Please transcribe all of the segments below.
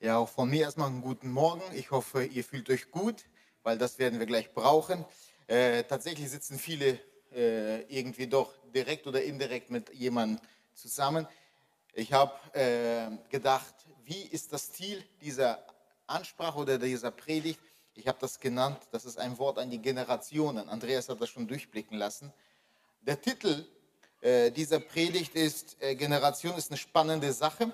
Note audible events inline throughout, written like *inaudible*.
Ja, auch von mir erstmal einen guten Morgen. Ich hoffe, ihr fühlt euch gut, weil das werden wir gleich brauchen. Äh, tatsächlich sitzen viele äh, irgendwie doch direkt oder indirekt mit jemandem zusammen. Ich habe äh, gedacht, wie ist das Ziel dieser Ansprache oder dieser Predigt? Ich habe das genannt, das ist ein Wort an die Generationen. Andreas hat das schon durchblicken lassen. Der Titel äh, dieser Predigt ist, äh, Generation ist eine spannende Sache.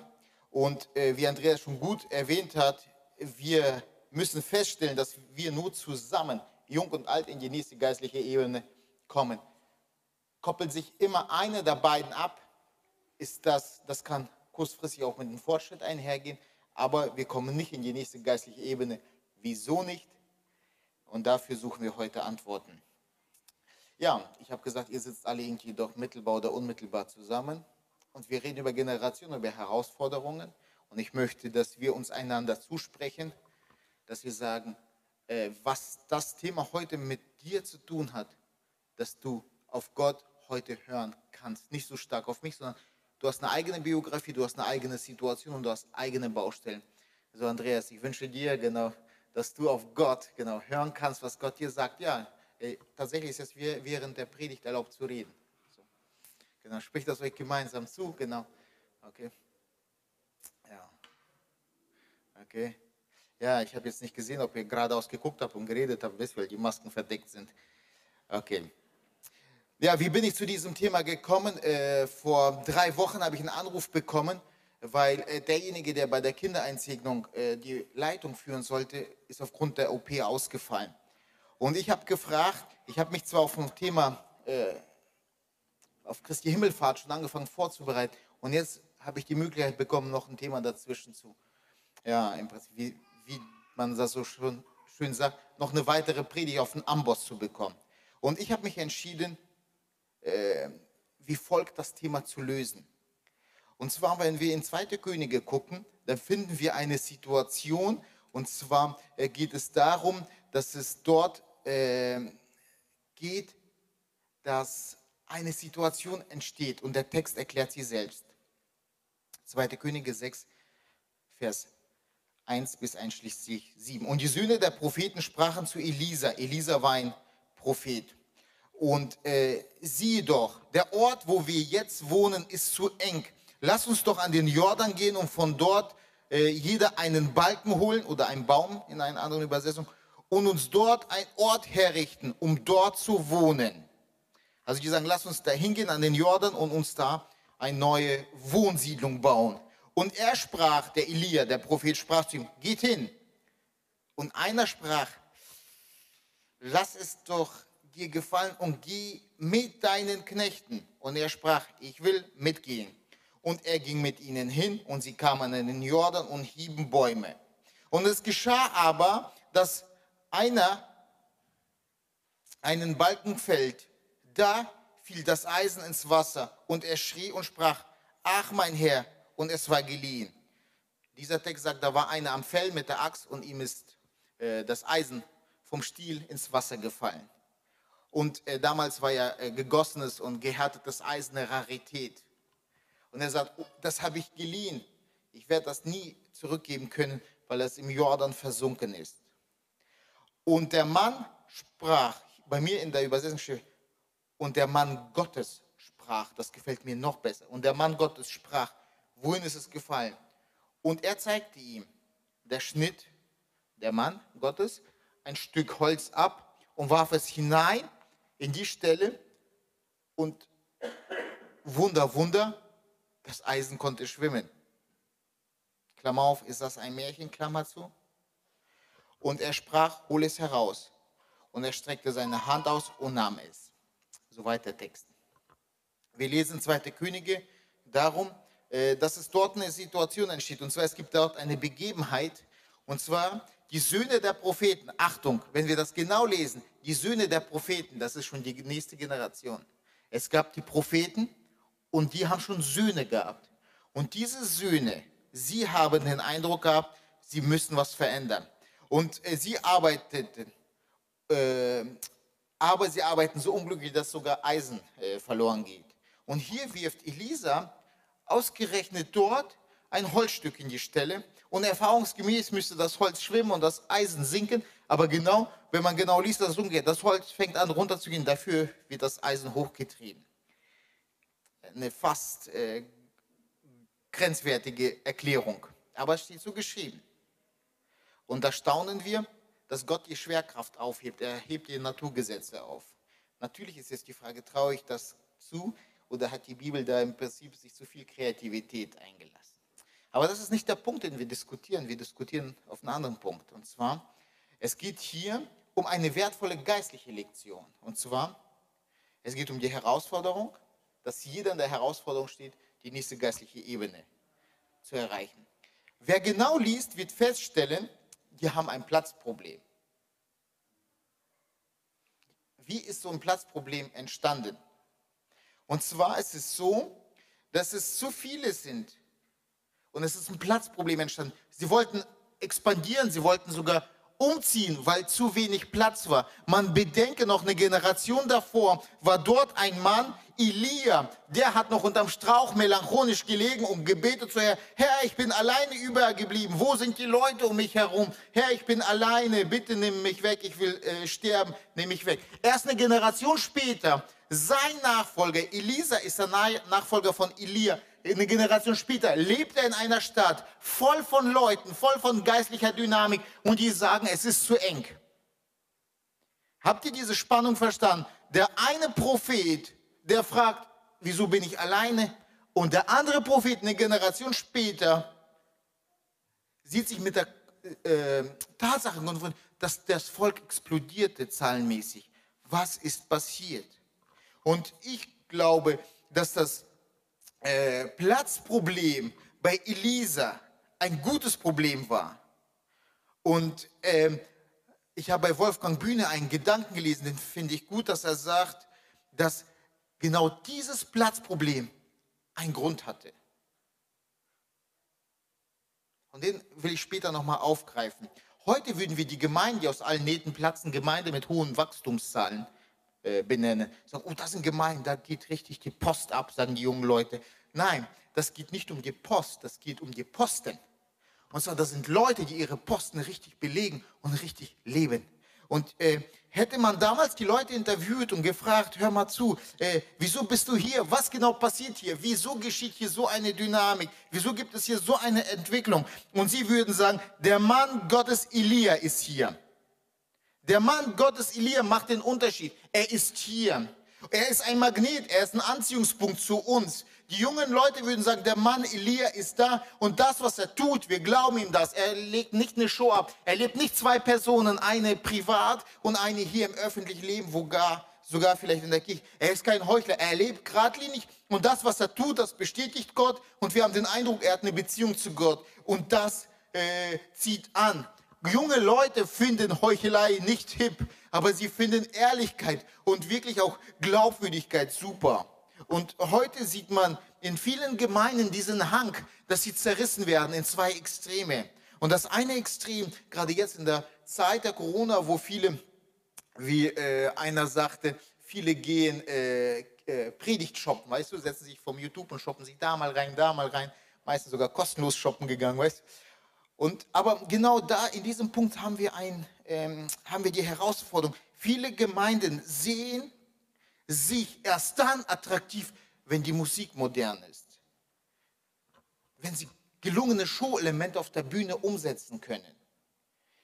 Und äh, wie Andreas schon gut erwähnt hat, wir müssen feststellen, dass wir nur zusammen, jung und alt, in die nächste geistliche Ebene kommen. Koppelt sich immer eine der beiden ab, ist das, das kann kurzfristig auch mit dem Fortschritt einhergehen, aber wir kommen nicht in die nächste geistliche Ebene. Wieso nicht? Und dafür suchen wir heute Antworten. Ja, ich habe gesagt, ihr sitzt alle irgendwie doch mittelbar oder unmittelbar zusammen. Und wir reden über Generationen, über Herausforderungen. Und ich möchte, dass wir uns einander zusprechen, dass wir sagen, äh, was das Thema heute mit dir zu tun hat, dass du auf Gott heute hören kannst. Nicht so stark auf mich, sondern du hast eine eigene Biografie, du hast eine eigene Situation und du hast eigene Baustellen. Also Andreas, ich wünsche dir genau, dass du auf Gott genau hören kannst, was Gott dir sagt. Ja, äh, tatsächlich ist es während der Predigt erlaubt zu reden. Genau, spricht das euch gemeinsam zu, genau. Okay. Ja. Okay. Ja, ich habe jetzt nicht gesehen, ob ihr geradeaus geguckt habt und geredet habt, weil die Masken verdeckt sind. Okay. Ja, wie bin ich zu diesem Thema gekommen? Äh, vor drei Wochen habe ich einen Anruf bekommen, weil äh, derjenige, der bei der Kindereinsegnung äh, die Leitung führen sollte, ist aufgrund der OP ausgefallen. Und ich habe gefragt, ich habe mich zwar auf ein Thema, äh, auf Christi Himmelfahrt schon angefangen vorzubereiten und jetzt habe ich die Möglichkeit bekommen, noch ein Thema dazwischen zu, ja, im Prinzip, wie, wie man das so schön, schön sagt, noch eine weitere Predigt auf den Amboss zu bekommen. Und ich habe mich entschieden, äh, wie folgt das Thema zu lösen. Und zwar, wenn wir in Zweite Könige gucken, dann finden wir eine Situation, und zwar äh, geht es darum, dass es dort äh, geht, dass eine Situation entsteht und der Text erklärt sie selbst. 2. Könige 6, Vers 1 bis einschließlich 7. Und die Söhne der Propheten sprachen zu Elisa. Elisa war ein Prophet. Und äh, siehe doch, der Ort, wo wir jetzt wohnen, ist zu eng. Lass uns doch an den Jordan gehen und von dort äh, jeder einen Balken holen oder einen Baum in einer anderen Übersetzung und uns dort ein Ort herrichten, um dort zu wohnen. Also die sagen, lass uns da hingehen an den Jordan und uns da eine neue Wohnsiedlung bauen. Und er sprach, der Elia, der Prophet, sprach zu ihm, geht hin. Und einer sprach, lass es doch dir gefallen und geh mit deinen Knechten. Und er sprach, ich will mitgehen. Und er ging mit ihnen hin und sie kamen in den Jordan und hieben Bäume. Und es geschah aber, dass einer einen Balken fällt, da fiel das Eisen ins Wasser und er schrie und sprach, ach mein Herr, und es war geliehen. Dieser Text sagt, da war einer am Fell mit der Axt und ihm ist äh, das Eisen vom Stiel ins Wasser gefallen. Und äh, damals war ja äh, gegossenes und gehärtetes Eisen eine Rarität. Und er sagt, oh, das habe ich geliehen. Ich werde das nie zurückgeben können, weil es im Jordan versunken ist. Und der Mann sprach, bei mir in der Übersetzung steht, und der Mann Gottes sprach, das gefällt mir noch besser. Und der Mann Gottes sprach, wohin ist es gefallen? Und er zeigte ihm, der Schnitt, der Mann Gottes, ein Stück Holz ab und warf es hinein in die Stelle und Wunder, Wunder, das Eisen konnte schwimmen. Klammer auf, ist das ein Märchen, Klammer zu? Und er sprach, hol es heraus. Und er streckte seine Hand aus und nahm es. Soweit der Text. Wir lesen 2. Könige darum, äh, dass es dort eine Situation entsteht. Und zwar, es gibt dort eine Begebenheit. Und zwar, die Söhne der Propheten, Achtung, wenn wir das genau lesen, die Söhne der Propheten, das ist schon die nächste Generation. Es gab die Propheten und die haben schon Söhne gehabt. Und diese Söhne, sie haben den Eindruck gehabt, sie müssen was verändern. Und äh, sie arbeiteten, äh, aber sie arbeiten so unglücklich, dass sogar Eisen äh, verloren geht. Und hier wirft Elisa ausgerechnet dort ein Holzstück in die Stelle und erfahrungsgemäß müsste das Holz schwimmen und das Eisen sinken, aber genau, wenn man genau liest, dass es umgeht, das Holz fängt an runterzugehen, dafür wird das Eisen hochgetrieben. Eine fast äh, grenzwertige Erklärung, aber es steht so geschrieben. Und da staunen wir, dass Gott die Schwerkraft aufhebt, er hebt die Naturgesetze auf. Natürlich ist jetzt die Frage, traue ich das zu oder hat die Bibel da im Prinzip sich zu viel Kreativität eingelassen? Aber das ist nicht der Punkt, den wir diskutieren. Wir diskutieren auf einen anderen Punkt. Und zwar, es geht hier um eine wertvolle geistliche Lektion. Und zwar, es geht um die Herausforderung, dass jeder in der Herausforderung steht, die nächste geistliche Ebene zu erreichen. Wer genau liest, wird feststellen, die haben ein Platzproblem. Wie ist so ein Platzproblem entstanden? Und zwar ist es so, dass es zu viele sind. Und es ist ein Platzproblem entstanden. Sie wollten expandieren, sie wollten sogar umziehen, weil zu wenig Platz war. Man bedenke noch, eine Generation davor war dort ein Mann, Elia, der hat noch unterm Strauch melancholisch gelegen und gebetet zu Herr, Herr, ich bin alleine übergeblieben. Wo sind die Leute um mich herum? Herr, ich bin alleine, bitte nimm mich weg, ich will äh, sterben, nimm mich weg. Erst eine Generation später, sein Nachfolger, Elisa ist der Nachfolger von Elia, eine Generation später lebt er in einer Stadt voll von Leuten, voll von geistlicher Dynamik und die sagen, es ist zu eng. Habt ihr diese Spannung verstanden? Der eine Prophet, der fragt, wieso bin ich alleine? Und der andere Prophet, eine Generation später, sieht sich mit der äh, Tatsache konfrontiert, dass das Volk explodierte zahlenmäßig. Was ist passiert? Und ich glaube, dass das äh, Platzproblem bei Elisa ein gutes Problem war. Und ähm, ich habe bei Wolfgang Bühne einen Gedanken gelesen, den finde ich gut, dass er sagt, dass genau dieses Platzproblem einen Grund hatte. Und den will ich später nochmal aufgreifen. Heute würden wir die Gemeinde, die aus allen Nähten platzen, Gemeinde mit hohen Wachstumszahlen äh, benennen. Sagen, oh, das sind Gemeinden, da geht richtig die Post ab, sagen die jungen Leute. Nein, das geht nicht um die Post, das geht um die Posten. Und zwar, das sind Leute, die ihre Posten richtig belegen und richtig leben. Und äh, hätte man damals die Leute interviewt und gefragt, hör mal zu, äh, wieso bist du hier? Was genau passiert hier? Wieso geschieht hier so eine Dynamik? Wieso gibt es hier so eine Entwicklung? Und sie würden sagen, der Mann Gottes Elia ist hier. Der Mann Gottes Elia macht den Unterschied. Er ist hier. Er ist ein Magnet, er ist ein Anziehungspunkt zu uns. Die jungen Leute würden sagen, der Mann Elia ist da und das, was er tut, wir glauben ihm das. Er legt nicht eine Show ab. Er lebt nicht zwei Personen, eine privat und eine hier im öffentlichen Leben, wo gar, sogar vielleicht in der Kirche. Er ist kein Heuchler, er lebt geradlinig und das, was er tut, das bestätigt Gott und wir haben den Eindruck, er hat eine Beziehung zu Gott und das äh, zieht an. Junge Leute finden Heuchelei nicht hip, aber sie finden Ehrlichkeit und wirklich auch Glaubwürdigkeit super. Und heute sieht man in vielen Gemeinden diesen Hang, dass sie zerrissen werden in zwei Extreme. Und das eine Extrem, gerade jetzt in der Zeit der Corona, wo viele, wie äh, einer sagte, viele gehen äh, äh, Predigt shoppen, weißt du, setzen sich vom YouTube und shoppen sich da mal rein, da mal rein, meistens sogar kostenlos shoppen gegangen, weißt du. Und, aber genau da, in diesem Punkt haben wir, ein, ähm, haben wir die Herausforderung. Viele Gemeinden sehen sich erst dann attraktiv, wenn die Musik modern ist. Wenn sie gelungene Show-Elemente auf der Bühne umsetzen können.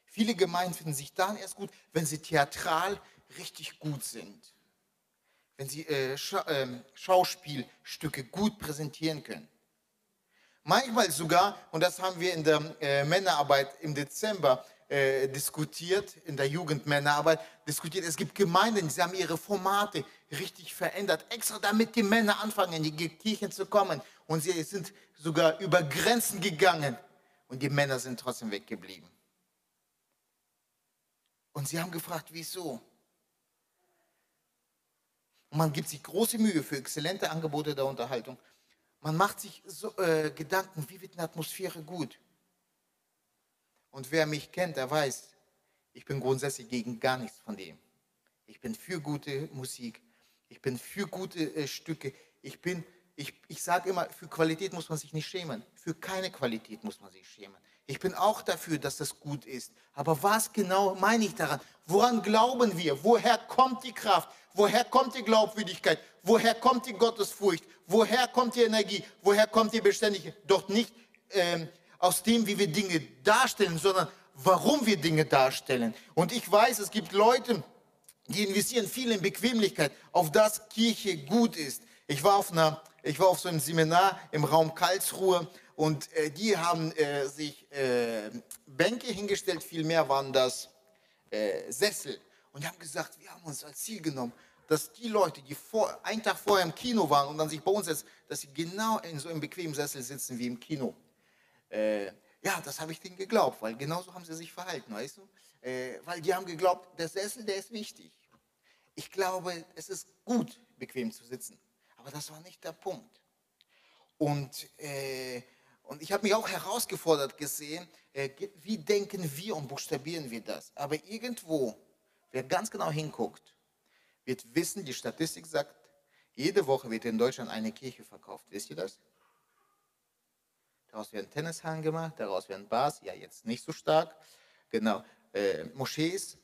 Viele Gemeinden finden sich dann erst gut, wenn sie theatral richtig gut sind. Wenn sie äh, Scha äh, Schauspielstücke gut präsentieren können. Manchmal sogar, und das haben wir in der äh, Männerarbeit im Dezember äh, diskutiert, in der Jugendmännerarbeit diskutiert, es gibt Gemeinden, die haben ihre Formate richtig verändert, extra damit die Männer anfangen, in die Kirchen zu kommen. Und sie sind sogar über Grenzen gegangen und die Männer sind trotzdem weggeblieben. Und sie haben gefragt, wieso? Und man gibt sich große Mühe für exzellente Angebote der Unterhaltung. Man macht sich so, äh, Gedanken, wie wird eine Atmosphäre gut? Und wer mich kennt, der weiß, ich bin grundsätzlich gegen gar nichts von dem. Ich bin für gute Musik. Ich bin für gute äh, Stücke. Ich bin ich, ich sage immer, für Qualität muss man sich nicht schämen. Für keine Qualität muss man sich schämen. Ich bin auch dafür, dass das gut ist. Aber was genau meine ich daran? Woran glauben wir? Woher kommt die Kraft? Woher kommt die Glaubwürdigkeit? Woher kommt die Gottesfurcht? Woher kommt die Energie? Woher kommt die Beständigkeit? Doch nicht ähm, aus dem, wie wir Dinge darstellen, sondern warum wir Dinge darstellen. Und ich weiß, es gibt Leute, die investieren viel in Bequemlichkeit, auf das Kirche gut ist. Ich war auf, einer, ich war auf so einem Seminar im Raum Karlsruhe und äh, die haben äh, sich äh, Bänke hingestellt, vielmehr waren das Sessel. Und die haben gesagt, wir haben uns als Ziel genommen, dass die Leute, die vor, einen Tag vorher im Kino waren und dann sich bei uns setzen, dass sie genau in so einem bequemen Sessel sitzen wie im Kino. Äh, ja, das habe ich denen geglaubt, weil genauso haben sie sich verhalten, weißt du? Äh, weil die haben geglaubt, der Sessel, der ist wichtig. Ich glaube, es ist gut, bequem zu sitzen. Aber das war nicht der Punkt. Und, äh, und ich habe mich auch herausgefordert gesehen, äh, wie denken wir und buchstabieren wir das. Aber irgendwo, wer ganz genau hinguckt, wird wissen, die Statistik sagt, jede Woche wird in Deutschland eine Kirche verkauft. Wisst ihr das? Daraus werden Tennishallen gemacht, daraus werden Bars, ja jetzt nicht so stark, genau, äh, Moschees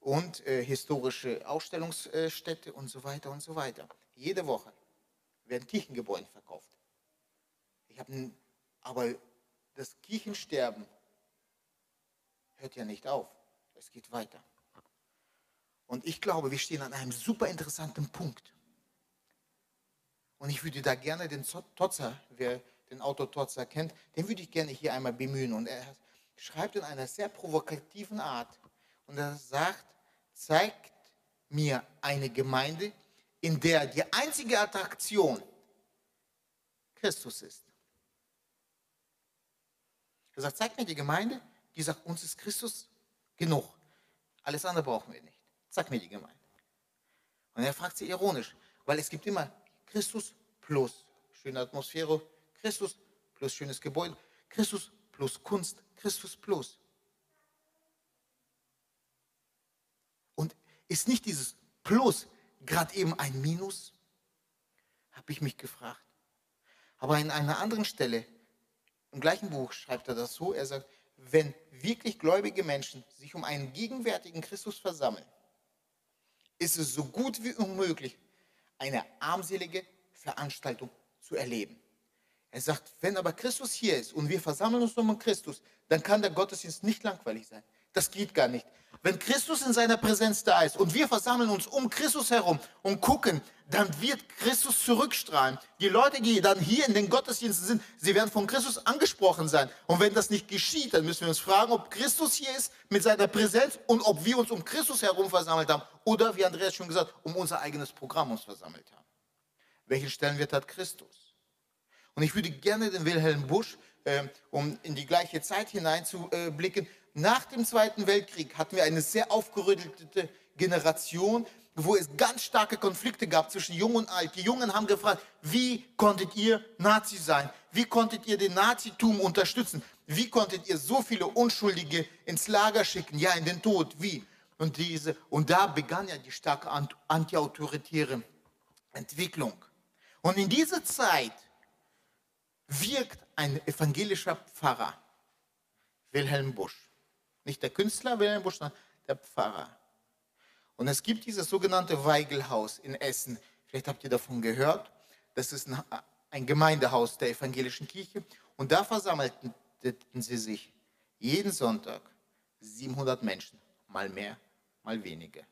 und äh, historische Ausstellungsstätte und so weiter und so weiter. Jede Woche werden Kirchengebäude verkauft. Ich habe aber das Kirchensterben hört ja nicht auf. Es geht weiter. Und ich glaube, wir stehen an einem super interessanten Punkt. Und ich würde da gerne den Totzer, wer den Autor Totzer kennt, den würde ich gerne hier einmal bemühen. Und er schreibt in einer sehr provokativen Art. Und er sagt, zeigt mir eine Gemeinde, in der die einzige Attraktion Christus ist. Er sagt, zeig mir die Gemeinde, die sagt, uns ist Christus genug. Alles andere brauchen wir nicht. Zeig mir die Gemeinde. Und er fragt sie ironisch, weil es gibt immer Christus plus schöne Atmosphäre, Christus plus schönes Gebäude, Christus plus Kunst, Christus plus. Und ist nicht dieses Plus gerade eben ein Minus? Habe ich mich gefragt. Aber in einer anderen Stelle, im gleichen Buch schreibt er das so, er sagt, wenn wirklich gläubige Menschen sich um einen gegenwärtigen Christus versammeln, ist es so gut wie unmöglich, eine armselige Veranstaltung zu erleben. Er sagt, wenn aber Christus hier ist und wir versammeln uns um Christus, dann kann der Gottesdienst nicht langweilig sein. Das geht gar nicht. Wenn Christus in seiner Präsenz da ist und wir versammeln uns um Christus herum und gucken, dann wird Christus zurückstrahlen. Die Leute, die dann hier in den Gottesdiensten sind, sie werden von Christus angesprochen sein. Und wenn das nicht geschieht, dann müssen wir uns fragen, ob Christus hier ist mit seiner Präsenz und ob wir uns um Christus herum versammelt haben oder, wie Andreas schon gesagt, um unser eigenes Programm uns versammelt haben. Welchen Stellenwert hat Christus? Und ich würde gerne den Wilhelm Busch, äh, um in die gleiche Zeit hineinzublicken, nach dem Zweiten Weltkrieg hatten wir eine sehr aufgerüttelte Generation, wo es ganz starke Konflikte gab zwischen Jung und Alt. Die Jungen haben gefragt, wie konntet ihr Nazi sein? Wie konntet ihr den Nazitum unterstützen? Wie konntet ihr so viele Unschuldige ins Lager schicken? Ja, in den Tod. Wie? Und, diese, und da begann ja die starke antiautoritäre Entwicklung. Und in dieser Zeit wirkt ein evangelischer Pfarrer, Wilhelm Busch. Nicht der Künstler Wilhelm Busch, sondern der Pfarrer. Und es gibt dieses sogenannte Weigelhaus in Essen. Vielleicht habt ihr davon gehört. Das ist ein, ein Gemeindehaus der evangelischen Kirche. Und da versammelten sie sich jeden Sonntag 700 Menschen, mal mehr, mal weniger.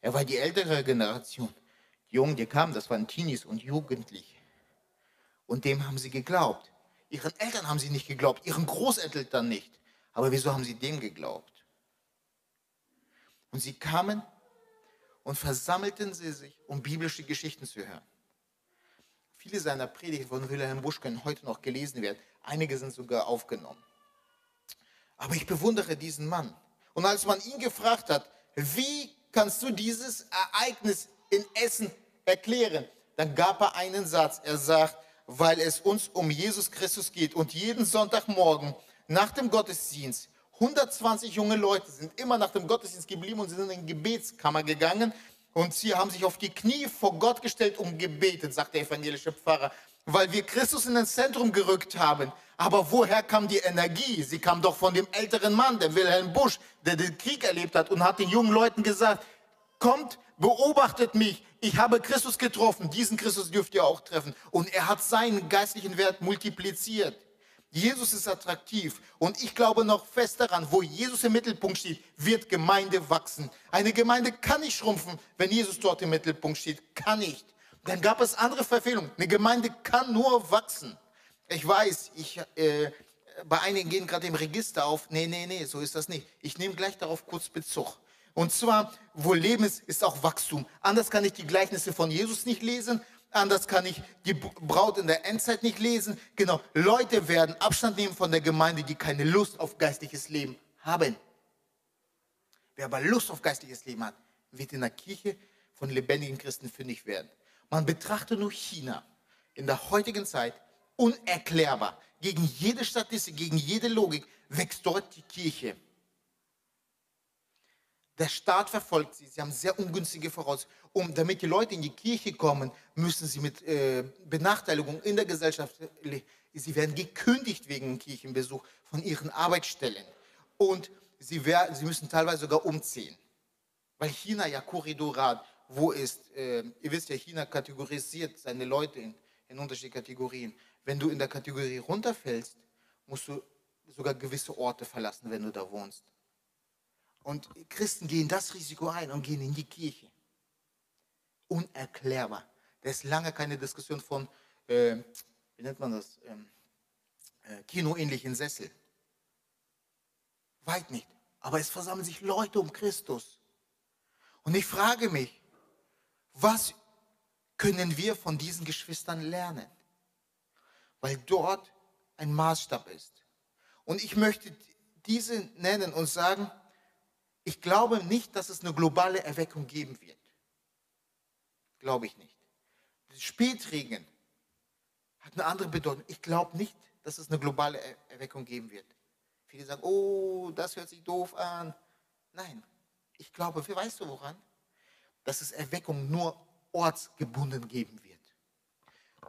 Er war die ältere Generation. Die Jungen, die kamen, das waren Teenies und Jugendliche. Und dem haben sie geglaubt. Ihren Eltern haben sie nicht geglaubt, ihren Großeltern nicht. Aber wieso haben sie dem geglaubt? Und sie kamen und versammelten sie sich, um biblische Geschichten zu hören. Viele seiner Predigten von Wilhelm Busch können heute noch gelesen werden. Einige sind sogar aufgenommen. Aber ich bewundere diesen Mann. Und als man ihn gefragt hat, wie kannst du dieses Ereignis in Essen erklären, dann gab er einen Satz. Er sagt, weil es uns um Jesus Christus geht und jeden Sonntagmorgen nach dem Gottesdienst, 120 junge Leute sind immer nach dem Gottesdienst geblieben und sind in die Gebetskammer gegangen Und sie haben sich auf die Knie vor Gott gestellt und gebetet, sagt der evangelische Pfarrer, weil wir Christus in das Zentrum gerückt haben. Aber woher kam die Energie? Sie kam doch von dem älteren Mann, dem Wilhelm Busch, der den Krieg erlebt hat und hat den jungen Leuten gesagt, kommt, beobachtet mich, ich habe Christus getroffen, diesen Christus dürft ihr auch treffen. Und er hat seinen geistlichen Wert multipliziert. Jesus ist attraktiv und ich glaube noch fest daran, wo Jesus im Mittelpunkt steht, wird Gemeinde wachsen. Eine Gemeinde kann nicht schrumpfen, wenn Jesus dort im Mittelpunkt steht. Kann nicht. Dann gab es andere Verfehlungen. Eine Gemeinde kann nur wachsen. Ich weiß, ich, äh, bei einigen gehen gerade im Register auf. Nee, nee, nee, so ist das nicht. Ich nehme gleich darauf kurz Bezug. Und zwar, wo Leben ist, ist auch Wachstum. Anders kann ich die Gleichnisse von Jesus nicht lesen Anders kann ich die Braut in der Endzeit nicht lesen. Genau, Leute werden Abstand nehmen von der Gemeinde, die keine Lust auf geistliches Leben haben. Wer aber Lust auf geistliches Leben hat, wird in der Kirche von lebendigen Christen fündig werden. Man betrachte nur China in der heutigen Zeit unerklärbar. Gegen jede Statistik, gegen jede Logik wächst dort die Kirche. Der Staat verfolgt sie. Sie haben sehr ungünstige Voraussetzungen. Um, damit die Leute in die Kirche kommen, müssen sie mit äh, Benachteiligung in der Gesellschaft, sie werden gekündigt wegen Kirchenbesuch von ihren Arbeitsstellen. Und sie, werden, sie müssen teilweise sogar umziehen. Weil China ja Korridorat, wo ist, äh, ihr wisst ja, China kategorisiert seine Leute in, in unterschiedliche Kategorien. Wenn du in der Kategorie runterfällst, musst du sogar gewisse Orte verlassen, wenn du da wohnst. Und Christen gehen das Risiko ein und gehen in die Kirche. Unerklärbar. Da ist lange keine Diskussion von, äh, wie nennt man das, ähm, äh, kinoähnlichen Sessel. Weit nicht. Aber es versammeln sich Leute um Christus. Und ich frage mich, was können wir von diesen Geschwistern lernen? Weil dort ein Maßstab ist. Und ich möchte diese nennen und sagen, ich glaube nicht, dass es eine globale Erweckung geben wird. Glaube ich nicht. Spätregen hat eine andere Bedeutung. Ich glaube nicht, dass es eine globale Erweckung geben wird. Viele sagen, oh, das hört sich doof an. Nein, ich glaube, weißt du woran? Dass es Erweckung nur ortsgebunden geben wird.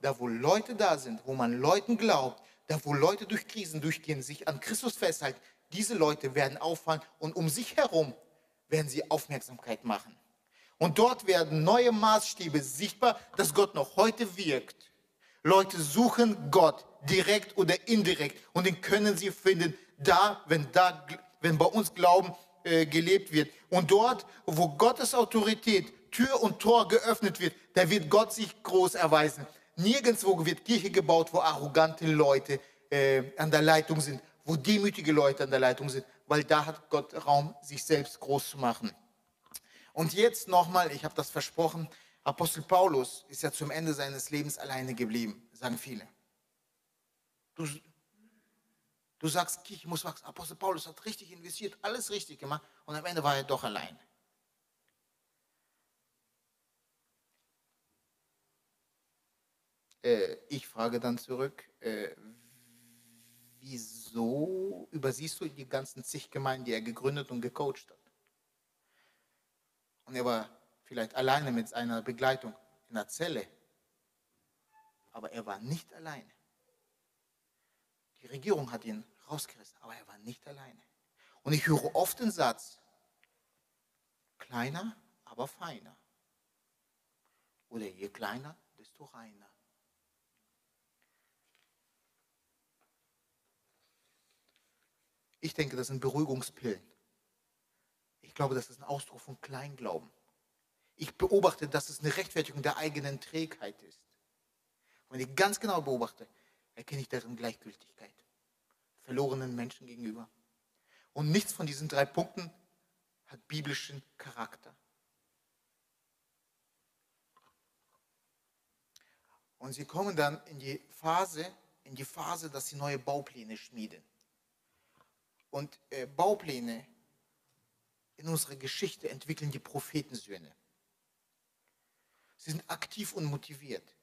Da, wo Leute da sind, wo man Leuten glaubt, da, wo Leute durch Krisen durchgehen, sich an Christus festhalten, diese Leute werden auffallen und um sich herum werden sie Aufmerksamkeit machen. Und dort werden neue Maßstäbe sichtbar, dass Gott noch heute wirkt. Leute suchen Gott direkt oder indirekt und den können sie finden, da, wenn, da, wenn bei uns Glauben äh, gelebt wird. Und dort, wo Gottes Autorität, Tür und Tor geöffnet wird, da wird Gott sich groß erweisen. Nirgendwo wird Kirche gebaut, wo arrogante Leute äh, an der Leitung sind, wo demütige Leute an der Leitung sind, weil da hat Gott Raum, sich selbst groß zu machen. Und jetzt nochmal, ich habe das versprochen, Apostel Paulus ist ja zum Ende seines Lebens alleine geblieben, sagen viele. Du, du sagst, ich muss wachsen. Apostel Paulus hat richtig investiert, alles richtig gemacht und am Ende war er doch allein. Äh, ich frage dann zurück, äh, wieso übersiehst du die ganzen zig Gemeinden, die er gegründet und gecoacht hat? Und er war vielleicht alleine mit seiner Begleitung in der Zelle. Aber er war nicht alleine. Die Regierung hat ihn rausgerissen, aber er war nicht alleine. Und ich höre oft den Satz, kleiner, aber feiner. Oder je kleiner, desto reiner. Ich denke, das sind Beruhigungspillen. Ich glaube, das ist ein Ausdruck von Kleinglauben. Ich beobachte, dass es eine Rechtfertigung der eigenen Trägheit ist. Wenn ich ganz genau beobachte, erkenne ich darin Gleichgültigkeit. Verlorenen Menschen gegenüber. Und nichts von diesen drei Punkten hat biblischen Charakter. Und sie kommen dann in die Phase, in die Phase, dass sie neue Baupläne schmieden. Und äh, Baupläne in unserer Geschichte entwickeln die Prophetensöhne. Sie sind aktiv und motiviert.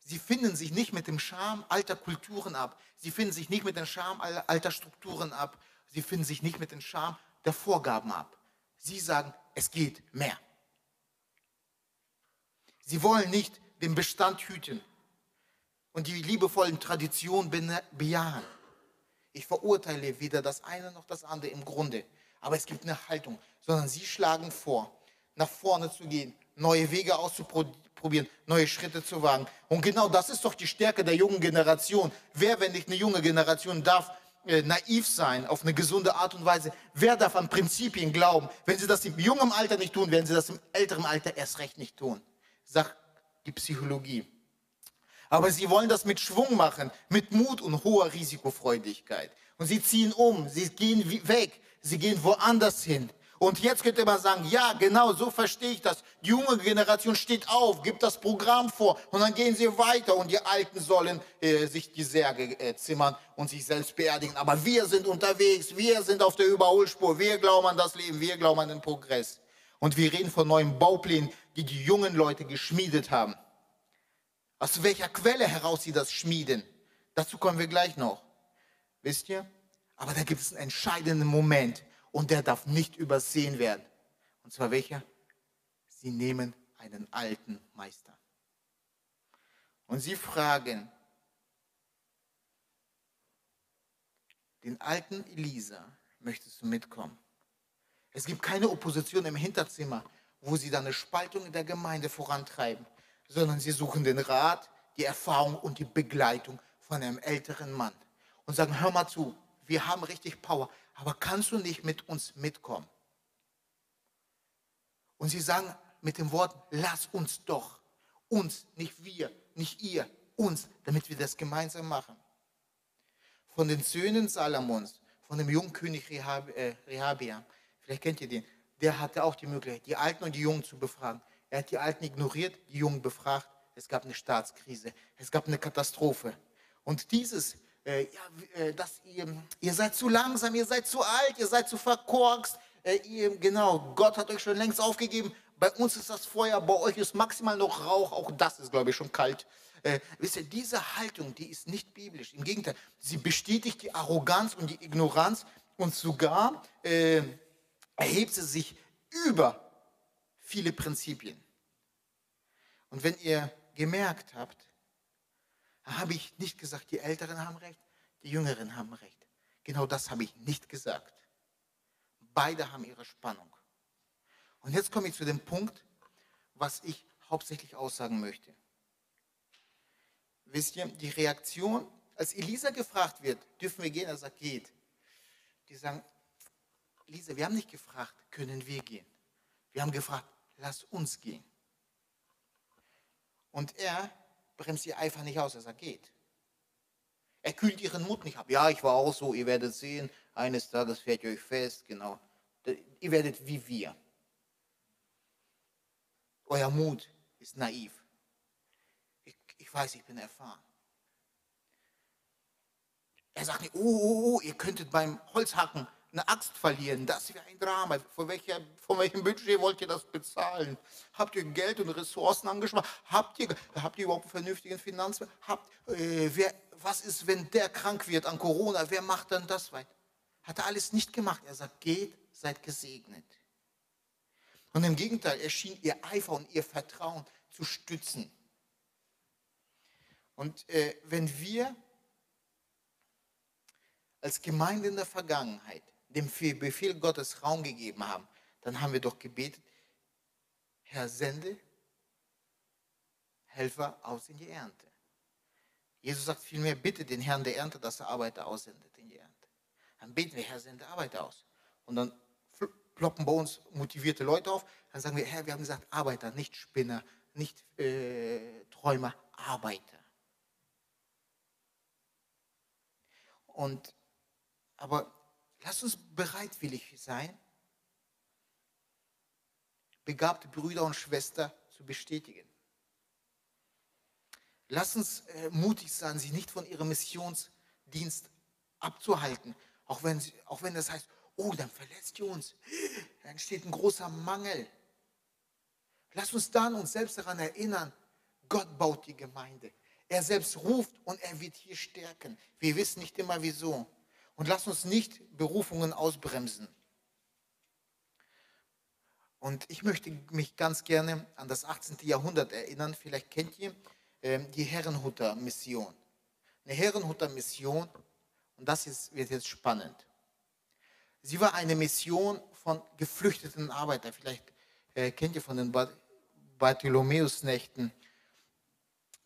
Sie finden sich nicht mit dem Charme alter Kulturen ab. Sie finden sich nicht mit dem Charme alter Strukturen ab. Sie finden sich nicht mit dem Charme der Vorgaben ab. Sie sagen, es geht mehr. Sie wollen nicht den Bestand hüten und die liebevollen Traditionen bejahen. Ich verurteile weder das eine noch das andere im Grunde, aber es gibt eine Haltung, sondern sie schlagen vor, nach vorne zu gehen, neue Wege auszuprobieren, neue Schritte zu wagen. Und genau das ist doch die Stärke der jungen Generation. Wer, wenn nicht eine junge Generation, darf äh, naiv sein auf eine gesunde Art und Weise? Wer darf an Prinzipien glauben? Wenn sie das im jungen Alter nicht tun, werden sie das im älteren Alter erst recht nicht tun. Sagt die Psychologie. Aber sie wollen das mit Schwung machen, mit Mut und hoher Risikofreudigkeit. Und sie ziehen um, sie gehen weg, sie gehen woanders hin. Und jetzt könnte man sagen, ja, genau, so verstehe ich das. Die junge Generation steht auf, gibt das Programm vor und dann gehen sie weiter und die Alten sollen äh, sich die Särge äh, zimmern und sich selbst beerdigen. Aber wir sind unterwegs, wir sind auf der Überholspur, wir glauben an das Leben, wir glauben an den Progress. Und wir reden von neuen Bauplänen, die die jungen Leute geschmiedet haben. Aus welcher Quelle heraus sie das schmieden, dazu kommen wir gleich noch. Wisst ihr? Aber da gibt es einen entscheidenden Moment und der darf nicht übersehen werden. Und zwar welcher? Sie nehmen einen alten Meister. Und sie fragen den alten Elisa, möchtest du mitkommen? Es gibt keine Opposition im Hinterzimmer, wo sie dann eine Spaltung in der Gemeinde vorantreiben, sondern sie suchen den Rat, die Erfahrung und die Begleitung von einem älteren Mann und sagen, hör mal zu, wir haben richtig Power, aber kannst du nicht mit uns mitkommen? Und sie sagen mit dem Wort, lass uns doch, uns, nicht wir, nicht ihr, uns, damit wir das gemeinsam machen. Von den Söhnen Salomons, von dem Jungkönig Rehab, äh, vielleicht kennt ihr den, der hatte auch die Möglichkeit, die Alten und die Jungen zu befragen. Er hat die Alten ignoriert, die Jungen befragt. Es gab eine Staatskrise, es gab eine Katastrophe. Und dieses äh, ja, äh, dass ihr, ihr seid zu langsam, ihr seid zu alt, ihr seid zu verkorkst. Äh, ihr, genau, Gott hat euch schon längst aufgegeben. Bei uns ist das Feuer, bei euch ist maximal noch Rauch. Auch das ist, glaube ich, schon kalt. Äh, wisst ihr, diese Haltung, die ist nicht biblisch. Im Gegenteil, sie bestätigt die Arroganz und die Ignoranz und sogar äh, erhebt sie sich über viele Prinzipien. Und wenn ihr gemerkt habt, habe ich nicht gesagt, die Älteren haben recht, die Jüngeren haben recht. Genau das habe ich nicht gesagt. Beide haben ihre Spannung. Und jetzt komme ich zu dem Punkt, was ich hauptsächlich aussagen möchte. Wisst ihr, die Reaktion, als Elisa gefragt wird, dürfen wir gehen? Er sagt, geht. Die sagen, Elisa, wir haben nicht gefragt, können wir gehen? Wir haben gefragt, lass uns gehen. Und er bremst ihr Eifer nicht aus, dass er geht. Er kühlt ihren Mut nicht ab. Ja, ich war auch so, ihr werdet sehen, eines Tages fährt ihr euch fest, genau. Ihr werdet wie wir. Euer Mut ist naiv. Ich, ich weiß, ich bin erfahren. Er sagt nicht, oh, oh, oh, ihr könntet beim Holzhacken eine Axt verlieren. Das wäre ein Drama. Von, welcher, von welchem Budget wollt ihr das bezahlen? Habt ihr Geld und Ressourcen angespart? Habt ihr, habt ihr überhaupt einen vernünftigen Finanzplan? Habt, äh, wer, was ist, wenn der krank wird an Corona? Wer macht dann das weit? Hat er alles nicht gemacht. Er sagt, geht, seid gesegnet. Und im Gegenteil, er schien ihr Eifer und ihr Vertrauen zu stützen. Und äh, wenn wir als Gemeinde in der Vergangenheit dem Befehl Gottes Raum gegeben haben, dann haben wir doch gebetet, Herr, sende Helfer aus in die Ernte. Jesus sagt vielmehr, bitte den Herrn der Ernte, dass er Arbeiter aussendet in die Ernte. Dann beten wir, Herr, sende Arbeiter aus. Und dann ploppen bei uns motivierte Leute auf. Dann sagen wir, Herr, wir haben gesagt, Arbeiter, nicht Spinner, nicht äh, Träumer, Arbeiter. Und, aber Lass uns bereitwillig sein, begabte Brüder und Schwestern zu bestätigen. Lass uns äh, mutig sein, sie nicht von ihrem Missionsdienst abzuhalten, auch wenn, sie, auch wenn das heißt, oh, dann verlässt ihr uns, dann entsteht ein großer Mangel. Lass uns dann uns selbst daran erinnern, Gott baut die Gemeinde. Er selbst ruft und er wird hier stärken. Wir wissen nicht immer wieso. Und lass uns nicht Berufungen ausbremsen. Und ich möchte mich ganz gerne an das 18. Jahrhundert erinnern. Vielleicht kennt ihr ähm, die Herrenhuter Mission. Eine Herrenhuter Mission, und das ist, wird jetzt spannend. Sie war eine Mission von geflüchteten Arbeitern. Vielleicht äh, kennt ihr von den Bartholomäusnächten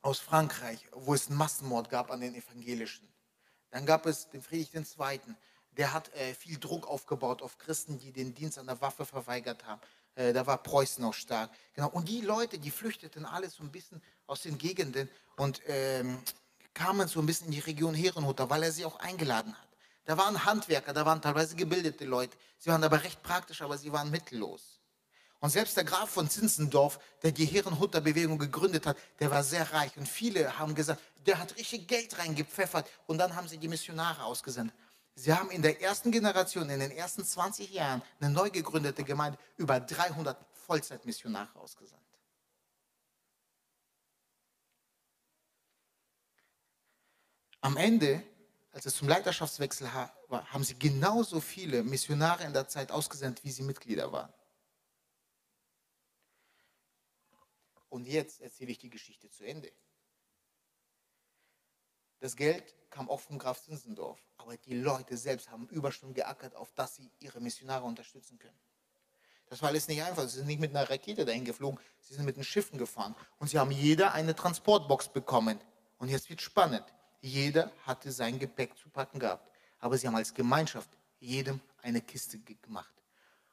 aus Frankreich, wo es einen Massenmord gab an den Evangelischen. Dann gab es den Friedrich II., der hat äh, viel Druck aufgebaut auf Christen, die den Dienst an der Waffe verweigert haben. Äh, da war Preußen auch stark. Genau. Und die Leute, die flüchteten alle so ein bisschen aus den Gegenden und ähm, kamen so ein bisschen in die Region Herrenhuter, weil er sie auch eingeladen hat. Da waren Handwerker, da waren teilweise gebildete Leute. Sie waren aber recht praktisch, aber sie waren mittellos. Und selbst der Graf von Zinzendorf, der die Herrenhuter Bewegung gegründet hat, der war sehr reich. Und viele haben gesagt, der hat richtig Geld reingepfeffert. Und dann haben sie die Missionare ausgesendet. Sie haben in der ersten Generation, in den ersten 20 Jahren, eine neu gegründete Gemeinde über 300 Vollzeitmissionare ausgesandt. Am Ende, als es zum Leiterschaftswechsel war, haben sie genauso viele Missionare in der Zeit ausgesandt, wie sie Mitglieder waren. Und jetzt erzähle ich die Geschichte zu Ende. Das Geld kam auch vom Graf Zinzendorf. Aber die Leute selbst haben Überstunden geackert, auf dass sie ihre Missionare unterstützen können. Das war alles nicht einfach. Sie sind nicht mit einer Rakete dahin geflogen, sie sind mit den Schiffen gefahren. Und sie haben jeder eine Transportbox bekommen. Und jetzt wird spannend. Jeder hatte sein Gepäck zu packen gehabt. Aber sie haben als Gemeinschaft jedem eine Kiste gemacht.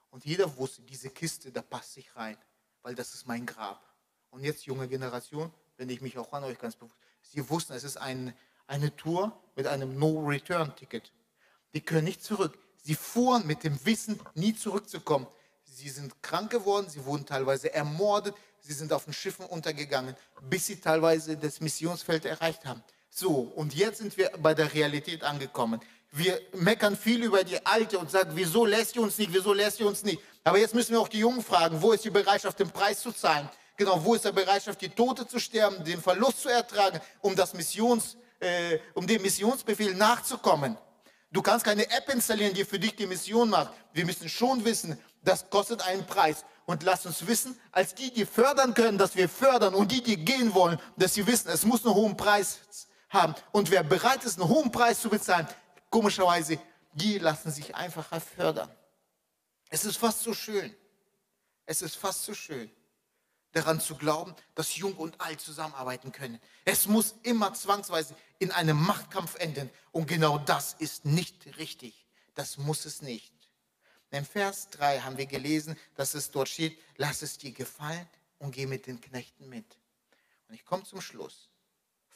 Und jeder wusste, diese Kiste, da passt sich rein, weil das ist mein Grab. Und jetzt, junge Generation, wende ich mich auch an euch ganz bewusst. Sie wussten, es ist ein, eine Tour mit einem No-Return-Ticket. Die können nicht zurück. Sie fuhren mit dem Wissen, nie zurückzukommen. Sie sind krank geworden, sie wurden teilweise ermordet, sie sind auf den Schiffen untergegangen, bis sie teilweise das Missionsfeld erreicht haben. So, und jetzt sind wir bei der Realität angekommen. Wir meckern viel über die Alte und sagen, wieso lässt ihr uns nicht, wieso lässt ihr uns nicht. Aber jetzt müssen wir auch die Jungen fragen, wo ist die Bereitschaft, den Preis zu zahlen? Genau, wo ist die Bereitschaft, die Tote zu sterben, den Verlust zu ertragen, um das Missions, äh, um dem Missionsbefehl nachzukommen. Du kannst keine App installieren, die für dich die Mission macht. Wir müssen schon wissen, das kostet einen Preis. Und lass uns wissen, als die, die fördern können, dass wir fördern und die, die gehen wollen, dass sie wissen, es muss einen hohen Preis haben. Und wer bereit ist, einen hohen Preis zu bezahlen, komischerweise, die lassen sich einfacher fördern. Es ist fast so schön. Es ist fast so schön daran zu glauben, dass Jung und Alt zusammenarbeiten können. Es muss immer zwangsweise in einem Machtkampf enden. Und genau das ist nicht richtig. Das muss es nicht. In Vers 3 haben wir gelesen, dass es dort steht, lass es dir gefallen und geh mit den Knechten mit. Und ich komme zum Schluss.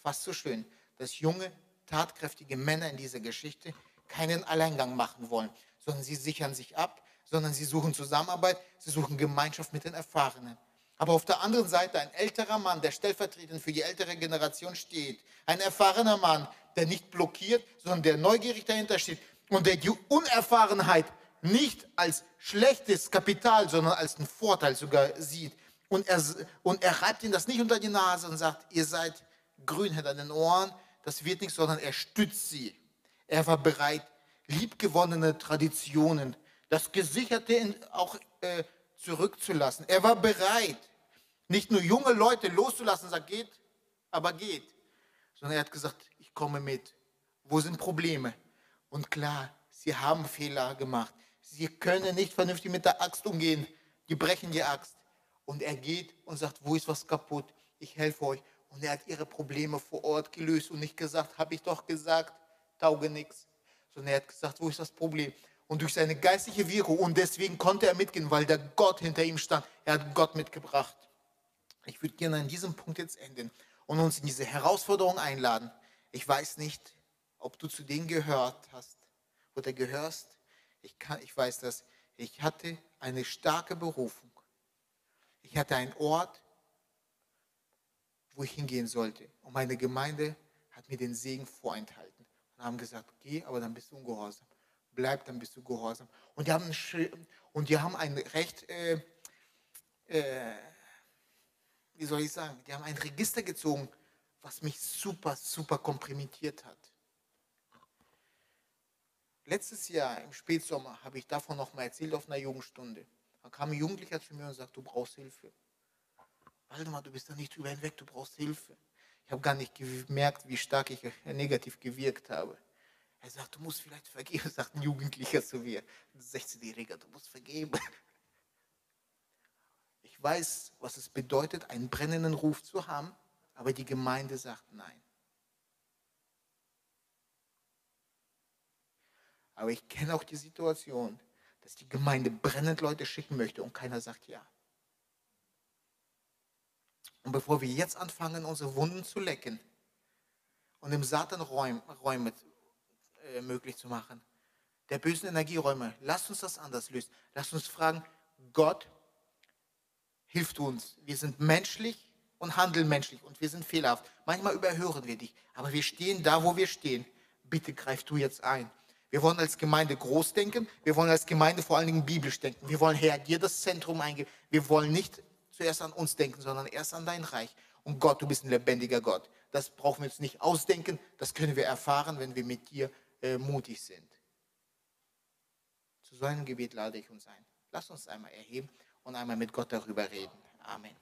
Fast so schön, dass junge, tatkräftige Männer in dieser Geschichte keinen Alleingang machen wollen, sondern sie sichern sich ab, sondern sie suchen Zusammenarbeit, sie suchen Gemeinschaft mit den Erfahrenen. Aber auf der anderen Seite ein älterer Mann, der stellvertretend für die ältere Generation steht. Ein erfahrener Mann, der nicht blockiert, sondern der neugierig dahinter steht und der die Unerfahrenheit nicht als schlechtes Kapital, sondern als einen Vorteil sogar sieht. Und er, und er reibt ihnen das nicht unter die Nase und sagt, ihr seid grün hinter den Ohren, das wird nichts, sondern er stützt sie. Er war bereit, liebgewonnene Traditionen, das Gesicherte auch äh, zurückzulassen. Er war bereit, nicht nur junge Leute loszulassen, sagt, geht, aber geht. Sondern er hat gesagt, ich komme mit. Wo sind Probleme? Und klar, sie haben Fehler gemacht. Sie können nicht vernünftig mit der Axt umgehen. Die brechen die Axt. Und er geht und sagt, wo ist was kaputt? Ich helfe euch. Und er hat ihre Probleme vor Ort gelöst und nicht gesagt, habe ich doch gesagt, tauge nichts. Sondern er hat gesagt, wo ist das Problem? Und durch seine geistliche Wirkung, und deswegen konnte er mitgehen, weil der Gott hinter ihm stand. Er hat Gott mitgebracht. Ich würde gerne an diesem Punkt jetzt enden und uns in diese Herausforderung einladen. Ich weiß nicht, ob du zu denen gehört hast oder gehörst. Ich, kann, ich weiß das. Ich hatte eine starke Berufung. Ich hatte einen Ort, wo ich hingehen sollte. Und meine Gemeinde hat mir den Segen vorenthalten und haben gesagt, geh, aber dann bist du ungehorsam. Bleib, dann bist du gehorsam. Und die haben, und die haben ein recht äh, äh, wie soll ich sagen, die haben ein Register gezogen, was mich super, super komprimiert hat. Letztes Jahr im Spätsommer habe ich davon noch mal erzählt auf einer Jugendstunde. Da kam ein Jugendlicher zu mir und sagte, du brauchst Hilfe. Waldemar, du bist da nicht drüber hinweg, du brauchst Hilfe. Ich habe gar nicht gemerkt, wie stark ich negativ gewirkt habe. Er sagt, du musst vielleicht vergeben, *laughs* sagt ein Jugendlicher zu mir, ein 16-Jähriger, du musst vergeben. Ich weiß, was es bedeutet, einen brennenden Ruf zu haben, aber die Gemeinde sagt nein. Aber ich kenne auch die Situation, dass die Gemeinde brennend Leute schicken möchte und keiner sagt ja. Und bevor wir jetzt anfangen, unsere Wunden zu lecken und dem Satan Räume, Räume äh, möglich zu machen, der bösen Energieräume, lasst uns das anders lösen. Lasst uns fragen, Gott, hilft uns. Wir sind menschlich und handeln menschlich und wir sind fehlerhaft. Manchmal überhören wir dich, aber wir stehen da, wo wir stehen. Bitte greif du jetzt ein. Wir wollen als Gemeinde groß denken. Wir wollen als Gemeinde vor allen Dingen biblisch denken. Wir wollen, Herr, dir das Zentrum eingeben. Wir wollen nicht zuerst an uns denken, sondern erst an dein Reich. Und Gott, du bist ein lebendiger Gott. Das brauchen wir uns nicht ausdenken. Das können wir erfahren, wenn wir mit dir äh, mutig sind. Zu so einem Gebet lade ich uns ein. Lass uns einmal erheben und einmal mit Gott darüber reden. Amen.